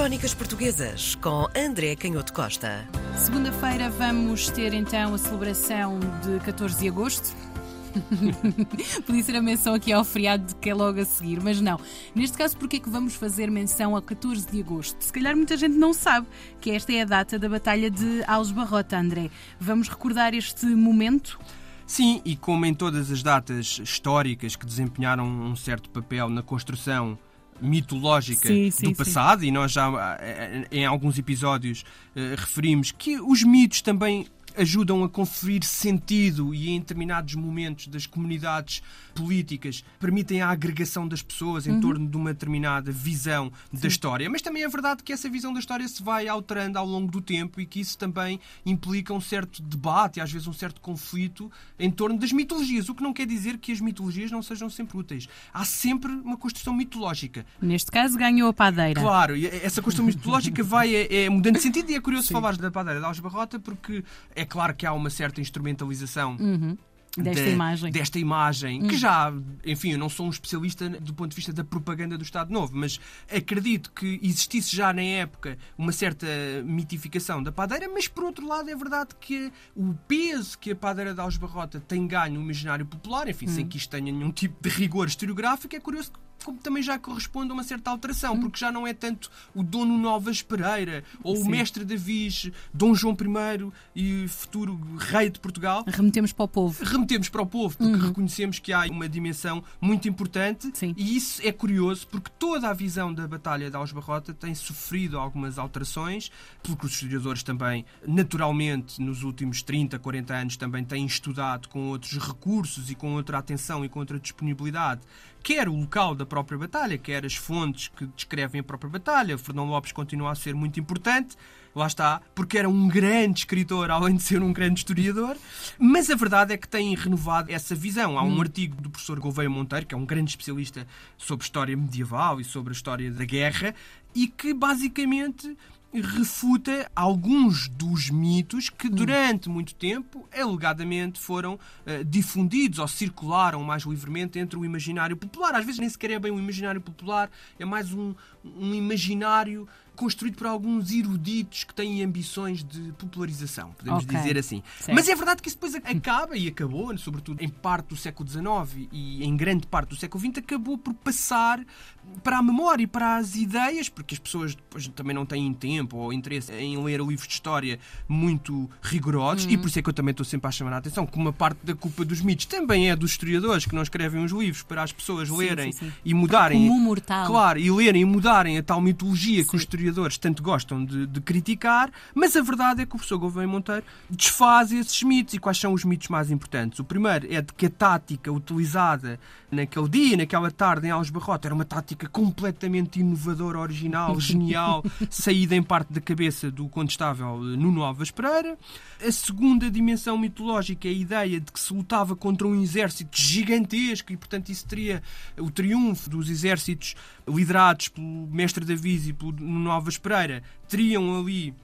Crónicas Portuguesas com André Canhoto Costa. Segunda-feira vamos ter então a celebração de 14 de agosto. Podia ser a menção aqui ao feriado que é logo a seguir, mas não. Neste caso, porque é que vamos fazer menção a 14 de agosto? Se calhar muita gente não sabe que esta é a data da Batalha de Alves Barrota, André. Vamos recordar este momento? Sim, e como em todas as datas históricas que desempenharam um certo papel na construção mitológica sim, sim, do passado, sim. e nós já eh, em alguns episódios uh, referimos que os mitos também ajudam a conferir sentido e em determinados momentos das comunidades políticas permitem a agregação das pessoas em uhum. torno de uma determinada visão Sim. da história. Mas também é verdade que essa visão da história se vai alterando ao longo do tempo e que isso também implica um certo debate e às vezes um certo conflito em torno das mitologias, o que não quer dizer que as mitologias não sejam sempre úteis. Há sempre uma construção mitológica. Neste caso ganhou a padeira. Claro, essa construção mitológica vai é, é mudando de sentido e é curioso falar da padeira de Alves Barrota porque é claro que há uma certa instrumentalização uhum. Desta de, imagem. Desta imagem, hum. que já, enfim, eu não sou um especialista do ponto de vista da propaganda do Estado Novo, mas acredito que existisse já na época uma certa mitificação da padeira, mas por outro lado é verdade que o peso que a padeira de Alves Barrota tem ganho no imaginário popular, enfim, hum. sem que isto tenha nenhum tipo de rigor historiográfico, é curioso como também já corresponde a uma certa alteração, porque já não é tanto o dono Novas Pereira ou Sim. o mestre Davis, Dom João I e futuro rei de Portugal. Remetemos para o povo. Remetemos para o povo, porque uhum. reconhecemos que há uma dimensão muito importante Sim. e isso é curioso porque toda a visão da Batalha de Algebarrota tem sofrido algumas alterações, pelo que os historiadores também, naturalmente, nos últimos 30, 40 anos, também têm estudado com outros recursos e com outra atenção e com outra disponibilidade quer o local da própria batalha, quer as fontes que descrevem a própria batalha. Fernão Lopes continua a ser muito importante, lá está, porque era um grande escritor, além de ser um grande historiador, mas a verdade é que tem renovado essa visão. Há um hum. artigo do professor Gouveia Monteiro, que é um grande especialista sobre história medieval e sobre a história da guerra, e que basicamente refuta alguns dos mitos que hum. durante muito tempo alegadamente foram uh, difundidos ou circularam mais livremente entre o imaginário popular. Às vezes nem sequer é bem um imaginário popular, é mais um, um imaginário construído por alguns eruditos que têm ambições de popularização, podemos okay. dizer assim. Certo. Mas é verdade que isso depois acaba e acabou, sobretudo em parte do século XIX e em grande parte do século XX, acabou por passar para a memória e para as ideias, porque as pessoas depois também não têm tempo ou interesse em ler livros de história muito rigorosos, uhum. e por isso é que eu também estou sempre a chamar a atenção que uma parte da culpa dos mitos também é dos historiadores que não escrevem os livros para as pessoas sim, lerem sim, sim. e mudarem. Como mortal. Claro, e lerem e mudarem a tal mitologia que os historiadores historiadores tanto gostam de, de, criticar, mas a verdade é que o professor Gouveia Monteiro desfaz esses mitos. E quais são os mitos mais importantes? O primeiro é de que a tática utilizada naquele dia, naquela tarde em Alves Barrota, era uma tática completamente inovadora, original, genial, saída em parte da cabeça do contestável Nuno Alves Pereira. A segunda dimensão mitológica é a ideia de que se lutava contra um exército gigantesco e, portanto, isso teria o triunfo dos exércitos liderados pelo mestre Davis e pelo Alves Pereira, teriam ali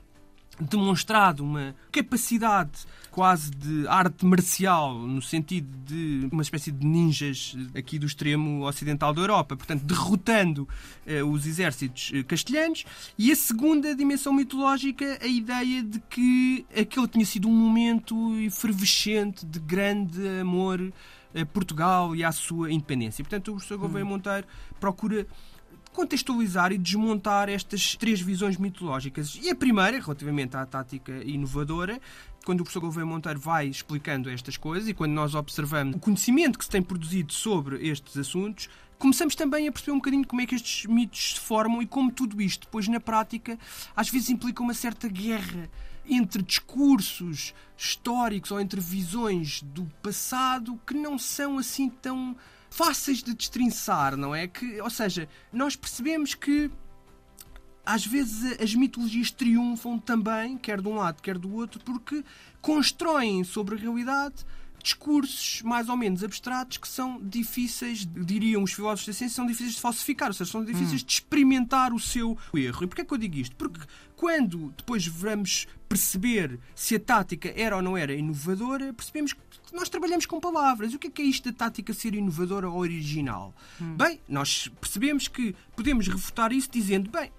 demonstrado uma capacidade quase de arte marcial, no sentido de uma espécie de ninjas aqui do extremo ocidental da Europa, portanto, derrotando eh, os exércitos eh, castelhanos. E a segunda dimensão mitológica, a ideia de que aquele tinha sido um momento efervescente de grande amor a Portugal e à sua independência. E, portanto, o professor Gouveia hum. Monteiro procura contextualizar e desmontar estas três visões mitológicas. E a primeira, relativamente à tática inovadora, quando o professor Gouveia Monteiro vai explicando estas coisas e quando nós observamos o conhecimento que se tem produzido sobre estes assuntos, começamos também a perceber um bocadinho como é que estes mitos se formam e como tudo isto, depois na prática, às vezes implica uma certa guerra entre discursos históricos ou entre visões do passado que não são assim tão fáceis de destrinçar, não é? Que, ou seja, nós percebemos que às vezes as mitologias triunfam também, quer de um lado, quer do outro, porque constroem sobre a realidade discursos mais ou menos abstratos que são difíceis, diriam os filósofos da ciência, são difíceis de falsificar, ou seja, são difíceis hum. de experimentar o seu erro. E porquê é que eu digo isto? Porque quando depois vamos perceber se a tática era ou não era inovadora, percebemos que nós trabalhamos com palavras. O que é, que é isto da tática ser inovadora ou original? Hum. Bem, nós percebemos que podemos refutar isso dizendo, bem,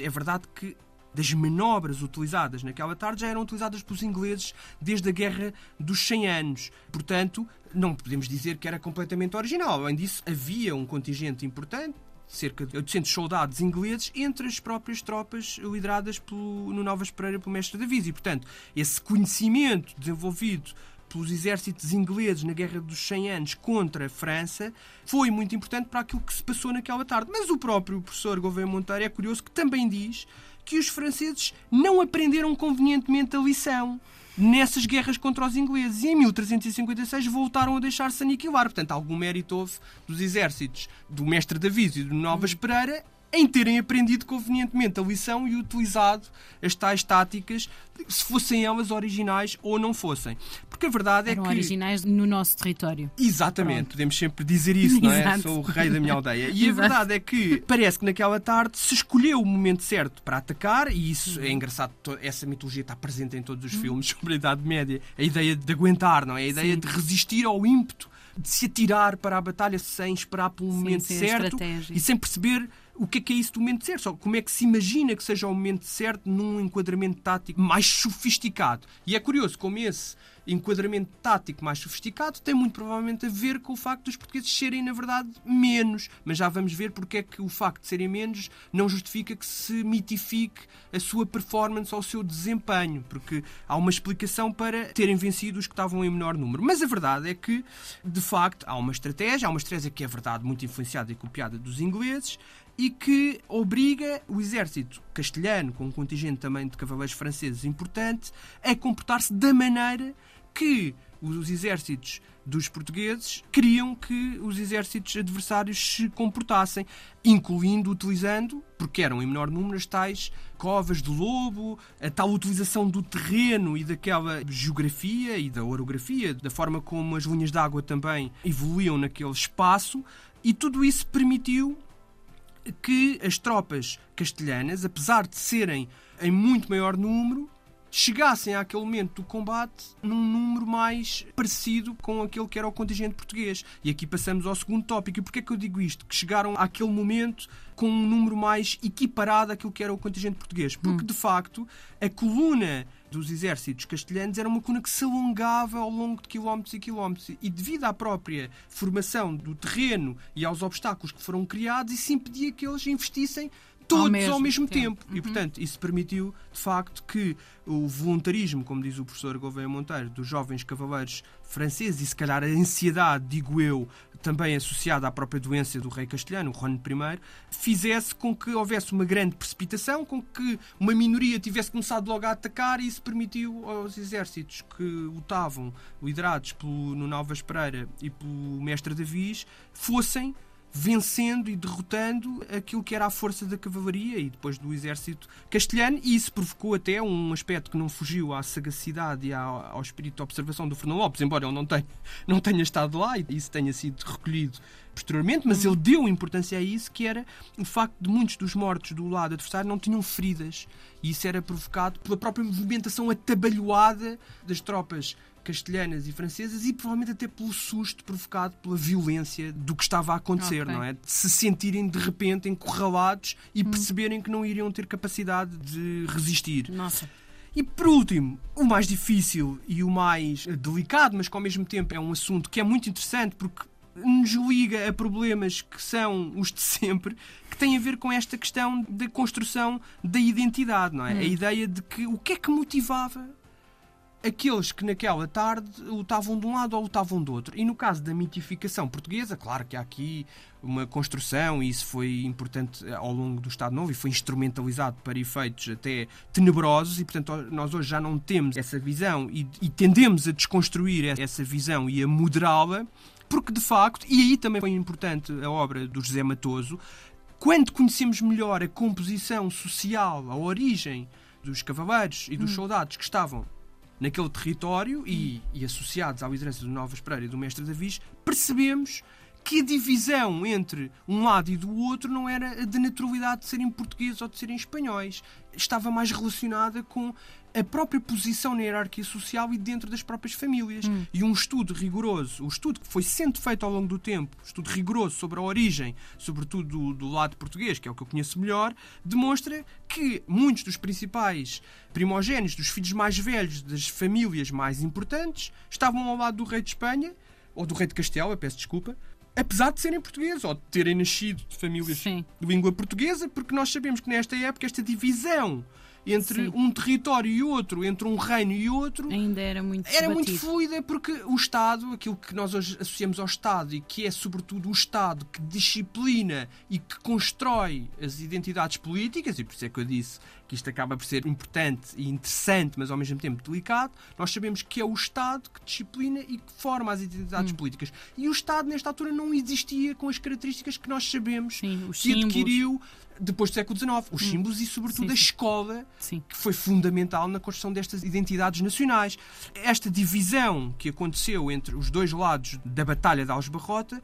é verdade que das manobras utilizadas naquela tarde já eram utilizadas pelos ingleses desde a Guerra dos 100 Anos. Portanto, não podemos dizer que era completamente original. Além disso, havia um contingente importante, cerca de 800 soldados ingleses entre as próprias tropas lideradas pelo, no Novas Pereira pelo mestre Davis. E, portanto, esse conhecimento desenvolvido pelos exércitos ingleses na Guerra dos 100 Anos contra a França foi muito importante para aquilo que se passou naquela tarde. Mas o próprio professor Gouveia Monteiro é curioso que também diz que os franceses não aprenderam convenientemente a lição nessas guerras contra os ingleses. E em 1356 voltaram a deixar-se aniquilar. Portanto, algum mérito houve dos exércitos do mestre David e do Novas Pereira em terem aprendido convenientemente a lição e utilizado as tais táticas, se fossem elas originais ou não fossem. Porque a verdade Eram é que. originais no nosso território. Exatamente, Pronto. podemos sempre dizer isso, não é? Exato. Sou o rei da minha aldeia. E a verdade é que parece que naquela tarde se escolheu o momento certo para atacar, e isso Uhum. é engraçado, to- essa mitologia está presente em todos os filmes sobre a Idade Média. A ideia de aguentar, não é? A ideia Sim. de resistir ao ímpeto, de se atirar para a batalha sem esperar pelo Sim, momento certo estratégia. e sem perceber o que é que é isso do momento certo, como é que se imagina que seja o momento certo num enquadramento tático mais sofisticado. E é curioso como esse enquadramento tático mais sofisticado tem muito provavelmente a ver com o facto dos portugueses serem, na verdade, menos. Mas já vamos ver porque é que o facto de serem menos não justifica que se mitifique a sua performance ou o seu desempenho, porque há uma explicação para terem vencido os que estavam em menor número. Mas a verdade é que, de facto, há uma estratégia, há uma estratégia que é verdade muito influenciada e copiada dos ingleses e que obriga o exército castelhano, com um contingente também de cavaleiros franceses importante, a comportar-se da maneira que os exércitos dos portugueses queriam que os exércitos adversários se comportassem, incluindo utilizando, porque eram em menor número, as tais covas de lobo, a tal utilização do terreno e daquela geografia e da orografia, da forma como as linhas d'água também evoluíam naquele espaço, e tudo isso permitiu que as tropas castelhanas, apesar de serem em muito maior número, chegassem àquele momento do combate num número mais parecido com aquele que era o contingente português. E aqui passamos ao segundo tópico. E porquê é que eu digo isto? Que chegaram àquele momento com um número mais equiparado àquilo que era o contingente português. Porque, de facto, a coluna dos exércitos castelhanos era uma coluna que se alongava ao longo de quilómetros e quilómetros. E devido à própria formação do terreno e aos obstáculos que foram criados, isso impedia que eles investissem todos ao mesmo, mesmo tempo. tempo. E, portanto, isso permitiu, de facto, que o voluntarismo, como diz o professor Gouveia Monteiro, dos jovens cavaleiros franceses, e se calhar a ansiedade, digo eu, também associada à própria doença do rei castelhano, o Juan I, fizesse com que houvesse uma grande precipitação, com que uma minoria tivesse começado logo a atacar e isso permitiu aos exércitos que lutavam, liderados pelo Nuno Alves Pereira e pelo mestre Davis, fossem vencendo e derrotando aquilo que era a força da cavalaria e depois do exército castelhano, e isso provocou até um aspecto que não fugiu à sagacidade e ao, espírito de observação do Fernão Lopes, embora ele não tenha, não tenha estado lá e isso tenha sido recolhido posteriormente, mas ele deu importância a isso, que era o facto de muitos dos mortos do lado adversário não tinham feridas, e isso era provocado pela própria movimentação atabalhoada das tropas castelhanas e francesas e provavelmente até pelo susto provocado pela violência do que estava a acontecer, Ok. não é? De se sentirem de repente encurralados e perceberem que não iriam ter capacidade de resistir. Nossa. E por último, o mais difícil e o mais delicado, mas que ao mesmo tempo é um assunto que é muito interessante porque nos liga a problemas que são os de sempre, que tem a ver com esta questão da construção da identidade, não é? A ideia de que o que é que motivava aqueles que naquela tarde lutavam de um lado ou lutavam do outro. E no caso da mitificação portuguesa, claro que há aqui uma construção e isso foi importante ao longo do Estado Novo e foi instrumentalizado para efeitos até tenebrosos e, portanto, nós hoje já não temos essa visão e, e tendemos a desconstruir essa visão e a moderá-la, porque de facto, e aí também foi importante a obra do José Matoso, quando conhecemos melhor a composição social, a origem dos cavaleiros e dos soldados que estavam naquele território e, e associados à liderança do Novas Pereira e do Mestre Davis, percebemos que a divisão entre um lado e do outro não era a de naturalidade de serem portugueses ou de serem espanhóis. Estava mais relacionada com a própria posição na hierarquia social e dentro das próprias famílias. Hum. E um estudo rigoroso, o um estudo que foi sendo feito ao longo do tempo, um estudo rigoroso sobre a origem, sobretudo do, do, lado português, que é o que eu conheço melhor, demonstra que muitos dos principais primogênitos, dos filhos mais velhos das famílias mais importantes, estavam ao lado do rei de Espanha, ou do rei de Castela, peço desculpa, apesar de serem portugueses ou de terem nascido de famílias Sim. de língua portuguesa, porque nós sabemos que nesta época esta divisão entre Sim. um território e outro, entre um reino e outro, ainda era muito era muito fluida porque o Estado, aquilo que nós hoje associamos ao Estado e que é sobretudo o Estado que disciplina e que constrói as identidades políticas, e por isso é que eu disse que isto acaba por ser importante e interessante, mas ao mesmo tempo delicado, nós sabemos que é o Estado que disciplina e que forma as identidades hum. políticas. E o Estado, nesta altura, não existia com as características que nós sabemos Sim, que adquiriu depois do século XIX. Os hum. símbolos e, sobretudo, sim, a escola, sim. que foi fundamental na construção destas identidades nacionais. Esta divisão que aconteceu entre os dois lados da Batalha de Aljubarrota,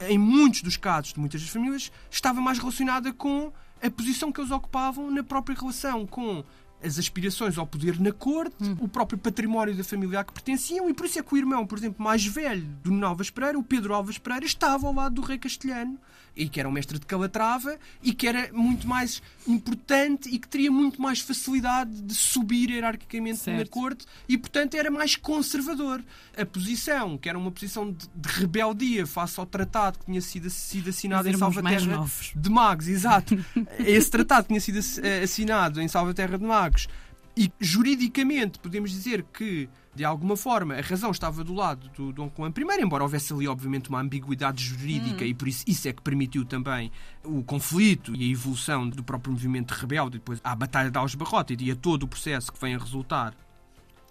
em muitos dos casos de muitas das famílias, estava mais relacionada com a posição que eles ocupavam na própria relação com as aspirações ao poder na corte, hum. o próprio património da família a que pertenciam, e por isso é que o irmão, por exemplo, mais velho do Nuno Alves Pereira, o Pedro Alves Pereira, estava ao lado do rei castelhano, e que era um mestre de Calatrava, e que era muito mais importante e que teria muito mais facilidade de subir hierarquicamente certo. na corte, e portanto era mais conservador. A posição, que era uma posição de, de rebeldia face ao tratado que tinha sido, sido assinado em Salvaterra de Magos, exato. Esse tratado tinha sido assinado em Salvaterra de Magos e juridicamente podemos dizer que, de alguma forma, a razão estava do lado do Dom Juan I, embora houvesse ali, obviamente, uma ambiguidade jurídica, hum. e por isso isso é que permitiu também o conflito e a evolução do próprio movimento rebelde, depois à Batalha de Aljubarrota e a todo o processo que vem a resultar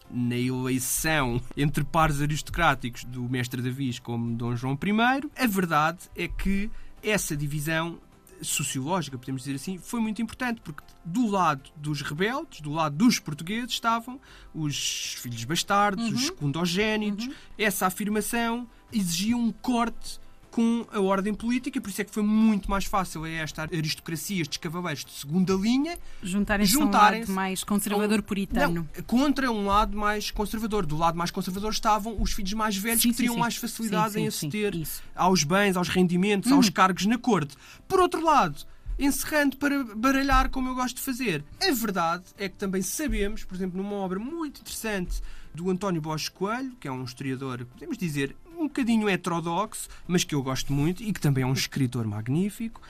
na eleição entre pares aristocráticos do mestre Davis como Dom João I, a verdade é que essa divisão sociológica, podemos dizer assim, foi muito importante, porque do lado dos rebeldes, do lado dos portugueses, estavam os filhos bastardos, uhum. os secundogénitos. Uhum. Essa afirmação exigia um corte com a ordem política, por isso é que foi muito mais fácil a esta aristocracia, estes cavaleiros de segunda linha, juntarem-se juntarem um lado mais conservador puritano. Não, contra um lado mais conservador. Do lado mais conservador estavam os filhos mais velhos sim, que teriam sim, mais facilidade sim, em aceder aos bens, aos rendimentos, aos hum. cargos na corte. Por outro lado, encerrando para baralhar como eu gosto de fazer. A verdade é que também sabemos, por exemplo, numa obra muito interessante do António Bosch Coelho, que é um historiador, podemos dizer, um bocadinho heterodoxo, mas que eu gosto muito e que também é um escritor magnífico.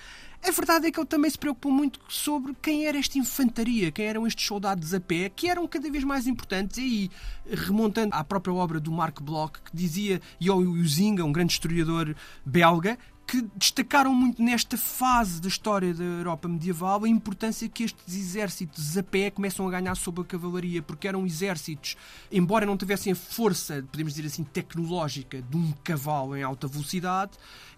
A verdade é que ele também se preocupou muito sobre quem era esta infantaria, quem eram estes soldados a pé, que eram cada vez mais importantes. E aí, remontando à própria obra do Mark Bloch, que dizia, e ao Zinga, um grande historiador belga, que destacaram muito nesta fase da história da Europa medieval a importância que estes exércitos a pé começam a ganhar sobre a cavalaria, porque eram exércitos, embora não tivessem a força, podemos dizer assim, tecnológica de um cavalo em alta velocidade,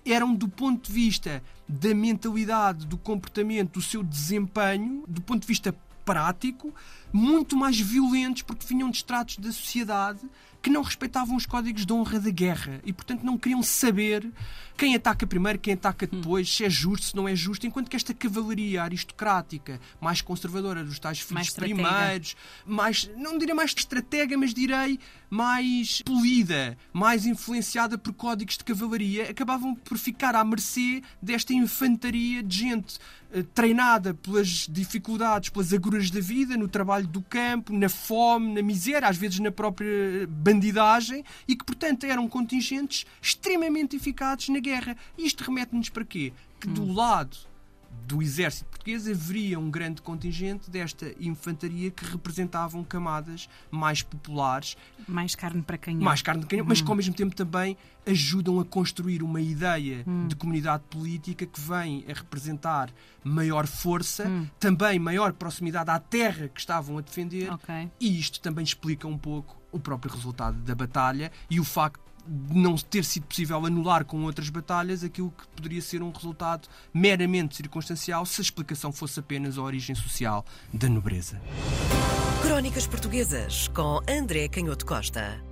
eram do ponto de vista da mentalidade, do comportamento, do seu desempenho, do ponto de vista prático, muito mais violentos porque vinham de estratos da sociedade que não respeitavam os códigos de honra da guerra e, portanto, não queriam saber quem ataca primeiro, quem ataca hum. depois, se é justo, se não é justo, enquanto que esta cavalaria aristocrática, mais conservadora dos tais filhos mais primeiros, mais, não diria mais estratega, mas direi mais polida, mais influenciada por códigos de cavalaria, acabavam por ficar à mercê desta infantaria de gente eh, treinada pelas dificuldades, pelas agruras da vida, no trabalho do campo, na fome, na miséria, às vezes na própria bandidagem, e que, portanto, eram contingentes extremamente eficazes na guerra. E isto remete-nos para quê? Que do hum. lado do exército português haveria um grande contingente desta infantaria que representavam camadas mais populares. Mais carne para canhão. Mais carne para canhão, hum. mas que ao mesmo tempo também ajudam a construir uma ideia hum. de comunidade política que vem a representar maior força, hum. também maior proximidade à terra que estavam a defender. Okay. E isto também explica um pouco o próprio resultado da batalha e o facto não ter sido possível anular com outras batalhas aquilo que poderia ser um resultado meramente circunstancial se a explicação fosse apenas a origem social da nobreza. Crónicas Portuguesas com André Canhoto Costa.